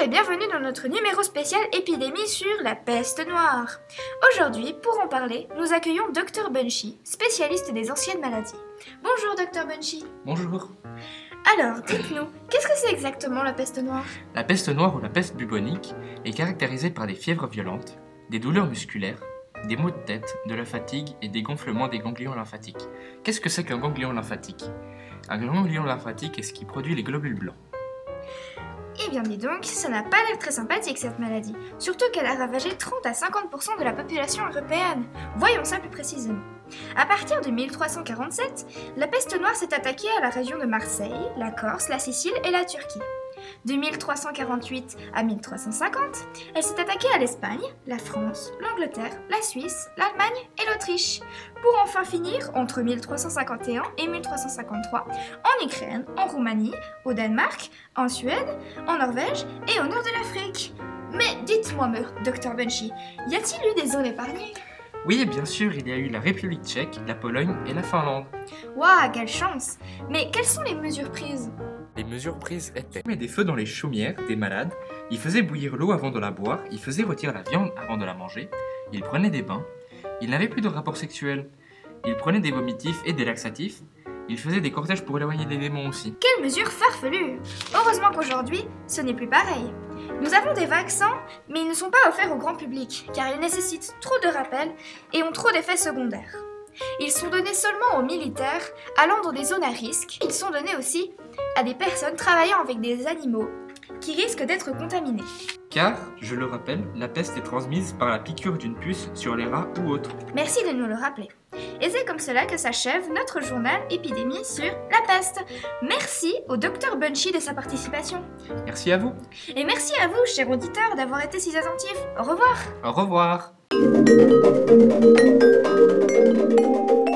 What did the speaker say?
et bienvenue dans notre numéro spécial épidémie sur la peste noire. Aujourd'hui, pour en parler, nous accueillons Dr Bunchy, spécialiste des anciennes maladies. Bonjour Dr Bunchy. Bonjour. Alors, dites-nous, qu'est-ce que c'est exactement la peste noire? La peste noire ou la peste bubonique est caractérisée par des fièvres violentes, des douleurs musculaires, des maux de tête, de la fatigue et des gonflements des ganglions lymphatiques. Qu'est-ce que c'est qu'un ganglion lymphatique? Un ganglion lymphatique est ce qui produit les globules blancs. Eh bien dis donc, ça n'a pas l'air très sympathique cette maladie, surtout qu'elle a ravagé 30 à 50% de la population européenne. Voyons ça plus précisément. À partir de 1347, la peste noire s'est attaquée à la région de Marseille, la Corse, la Sicile et la Turquie. De 1348 à 1350, elle s'est attaquée à l'Espagne, la France, l'Angleterre, la Suisse, l'Allemagne et l'Autriche, pour enfin finir entre 1351 et 1353 en Ukraine, en Roumanie, au Danemark, en Suède, en Norvège et au nord de l'Afrique. Mais dites-moi, Dr Bunchy, y a-t-il eu des zones épargnées? Oui, bien sûr, il y a eu la République tchèque, la Pologne et la Finlande. Waouh, quelle chance Mais quelles sont les mesures prises? Les mesures prises étaient Il met des feux dans les chaumières des malades, il faisait bouillir l'eau avant de la boire, il faisait retirer la viande avant de la manger, il prenait des bains, il n'avait plus de rapports sexuels, il prenait des vomitifs et des laxatifs, il faisait des cortèges pour éloigner des démons aussi. Quelle mesure farfelue Heureusement qu'aujourd'hui, ce n'est plus pareil. Nous avons des vaccins, mais ils ne sont pas offerts au grand public, car ils nécessitent trop de rappels et ont trop d'effets secondaires. Ils sont donnés seulement aux militaires allant dans des zones à risque. Ils sont donnés aussi à des personnes travaillant avec des animaux qui risquent d'être contaminés. Car, je le rappelle, la peste est transmise par la piqûre d'une puce sur les rats ou autres. Merci de nous le rappeler. Et c'est comme cela que s'achève notre journal épidémie sur la peste. Merci au docteur Bunchy de sa participation. Merci à vous. Et merci à vous, chers auditeurs, d'avoir été si attentifs. Au revoir. Au revoir. Thank you.